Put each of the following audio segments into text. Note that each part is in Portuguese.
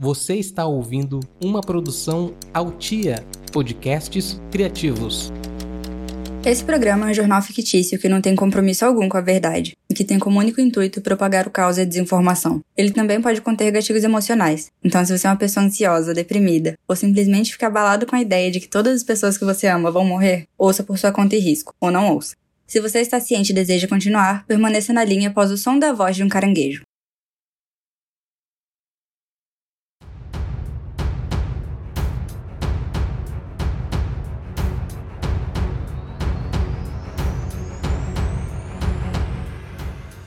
Você está ouvindo uma produção Altia Podcasts Criativos. Esse programa é um jornal fictício que não tem compromisso algum com a verdade e que tem como único intuito propagar o caos e a desinformação. Ele também pode conter gatilhos emocionais, então se você é uma pessoa ansiosa, deprimida ou simplesmente fica abalado com a ideia de que todas as pessoas que você ama vão morrer, ouça por sua conta e risco, ou não ouça. Se você está ciente e deseja continuar, permaneça na linha após o som da voz de um caranguejo.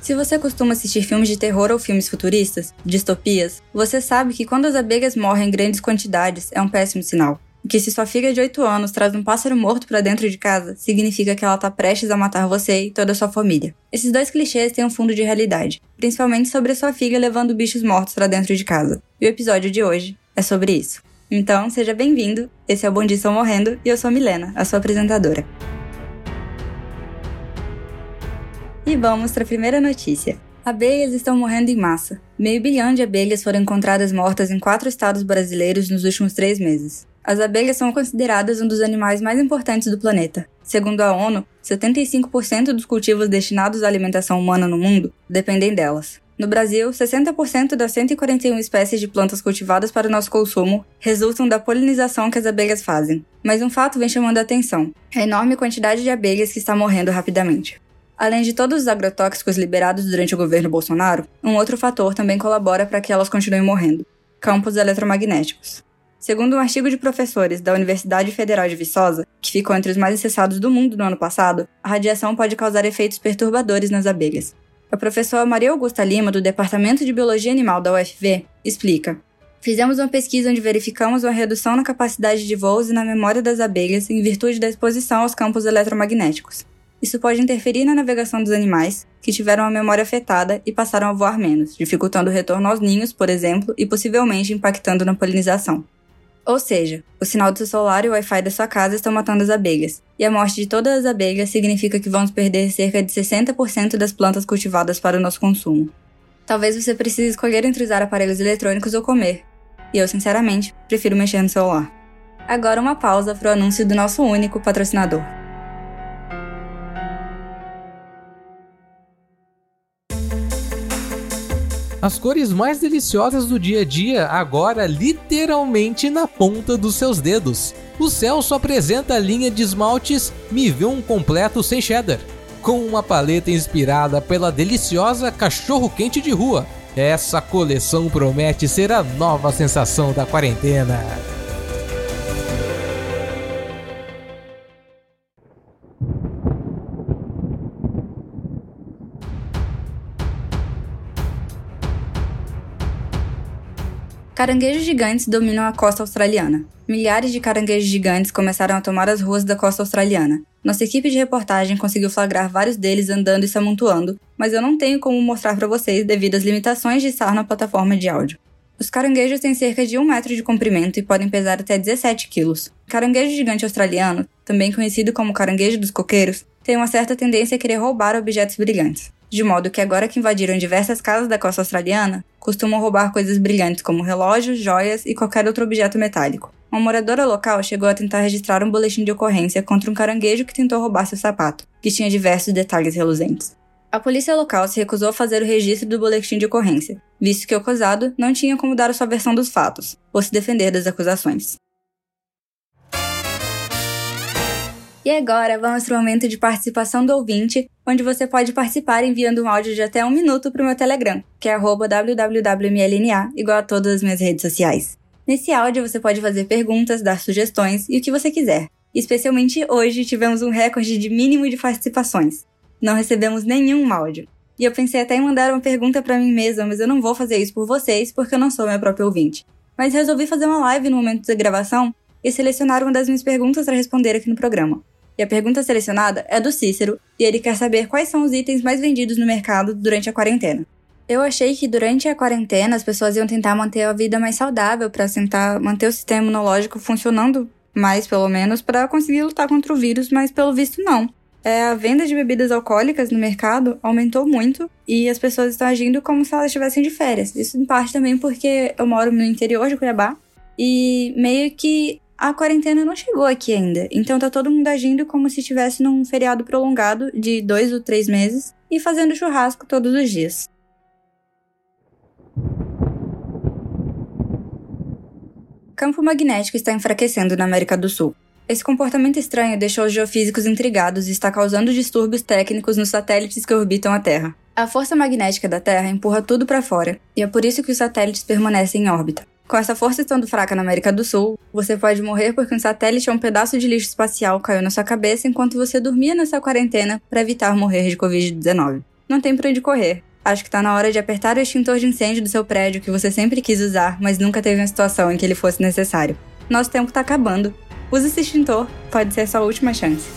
Se você costuma assistir filmes de terror ou filmes futuristas, distopias, você sabe que quando as abelhas morrem em grandes quantidades é um péssimo sinal. Que se sua filha de 8 anos traz um pássaro morto para dentro de casa, significa que ela tá prestes a matar você e toda a sua família. Esses dois clichês têm um fundo de realidade, principalmente sobre a sua filha levando bichos mortos para dentro de casa. E o episódio de hoje é sobre isso. Então, seja bem-vindo. Esse é o Bom Morrendo e eu sou Milena, a sua apresentadora. E vamos para a primeira notícia. Abelhas estão morrendo em massa. Meio bilhão de abelhas foram encontradas mortas em quatro estados brasileiros nos últimos três meses. As abelhas são consideradas um dos animais mais importantes do planeta. Segundo a ONU, 75% dos cultivos destinados à alimentação humana no mundo dependem delas. No Brasil, 60% das 141 espécies de plantas cultivadas para o nosso consumo resultam da polinização que as abelhas fazem. Mas um fato vem chamando a atenção: a enorme quantidade de abelhas que está morrendo rapidamente. Além de todos os agrotóxicos liberados durante o governo Bolsonaro, um outro fator também colabora para que elas continuem morrendo: campos eletromagnéticos. Segundo um artigo de professores da Universidade Federal de Viçosa, que ficou entre os mais acessados do mundo no ano passado, a radiação pode causar efeitos perturbadores nas abelhas. A professora Maria Augusta Lima, do Departamento de Biologia Animal da UFV, explica: Fizemos uma pesquisa onde verificamos uma redução na capacidade de voos e na memória das abelhas em virtude da exposição aos campos eletromagnéticos. Isso pode interferir na navegação dos animais, que tiveram a memória afetada e passaram a voar menos, dificultando o retorno aos ninhos, por exemplo, e possivelmente impactando na polinização. Ou seja, o sinal do seu celular e o Wi-Fi da sua casa estão matando as abelhas, e a morte de todas as abelhas significa que vamos perder cerca de 60% das plantas cultivadas para o nosso consumo. Talvez você precise escolher entre usar aparelhos eletrônicos ou comer, e eu, sinceramente, prefiro mexer no celular. Agora uma pausa para o anúncio do nosso único patrocinador. As cores mais deliciosas do dia a dia, agora literalmente na ponta dos seus dedos. O Celso apresenta a linha de esmaltes Me Vê um completo sem cheddar, com uma paleta inspirada pela deliciosa cachorro quente de rua. Essa coleção promete ser a nova sensação da quarentena. Caranguejos gigantes dominam a costa australiana. Milhares de caranguejos gigantes começaram a tomar as ruas da costa australiana. Nossa equipe de reportagem conseguiu flagrar vários deles andando e se amontoando, mas eu não tenho como mostrar para vocês devido às limitações de estar na plataforma de áudio. Os caranguejos têm cerca de 1 metro de comprimento e podem pesar até 17 quilos. Caranguejo gigante australiano, também conhecido como caranguejo dos coqueiros, tem uma certa tendência a querer roubar objetos brilhantes de modo que agora que invadiram diversas casas da costa australiana, costumam roubar coisas brilhantes como relógios, joias e qualquer outro objeto metálico. Uma moradora local chegou a tentar registrar um boletim de ocorrência contra um caranguejo que tentou roubar seu sapato, que tinha diversos detalhes reluzentes. A polícia local se recusou a fazer o registro do boletim de ocorrência, visto que o acusado não tinha como dar sua versão dos fatos, ou se defender das acusações. E agora vamos para o momento de participação do ouvinte, onde você pode participar enviando um áudio de até um minuto para o meu Telegram, que é www.mlna, igual a todas as minhas redes sociais. Nesse áudio você pode fazer perguntas, dar sugestões e o que você quiser. Especialmente hoje tivemos um recorde de mínimo de participações. Não recebemos nenhum áudio. E eu pensei até em mandar uma pergunta para mim mesma, mas eu não vou fazer isso por vocês porque eu não sou meu próprio ouvinte. Mas resolvi fazer uma live no momento da gravação e selecionar uma das minhas perguntas para responder aqui no programa. A pergunta selecionada é do Cícero, e ele quer saber quais são os itens mais vendidos no mercado durante a quarentena. Eu achei que durante a quarentena as pessoas iam tentar manter a vida mais saudável, para tentar manter o sistema imunológico funcionando mais, pelo menos, para conseguir lutar contra o vírus, mas pelo visto não. é a venda de bebidas alcoólicas no mercado aumentou muito e as pessoas estão agindo como se elas estivessem de férias. Isso em parte também porque eu moro no interior de Cuiabá e meio que a quarentena não chegou aqui ainda. Então tá todo mundo agindo como se estivesse num feriado prolongado de dois ou três meses e fazendo churrasco todos os dias. Campo magnético está enfraquecendo na América do Sul. Esse comportamento estranho deixou os geofísicos intrigados e está causando distúrbios técnicos nos satélites que orbitam a Terra. A força magnética da Terra empurra tudo para fora, e é por isso que os satélites permanecem em órbita. Com essa força estando fraca na América do Sul, você pode morrer porque um satélite ou um pedaço de lixo espacial caiu na sua cabeça enquanto você dormia nessa quarentena para evitar morrer de Covid-19. Não tem por onde correr. Acho que tá na hora de apertar o extintor de incêndio do seu prédio que você sempre quis usar, mas nunca teve uma situação em que ele fosse necessário. Nosso tempo tá acabando Use esse extintor, pode ser a sua última chance.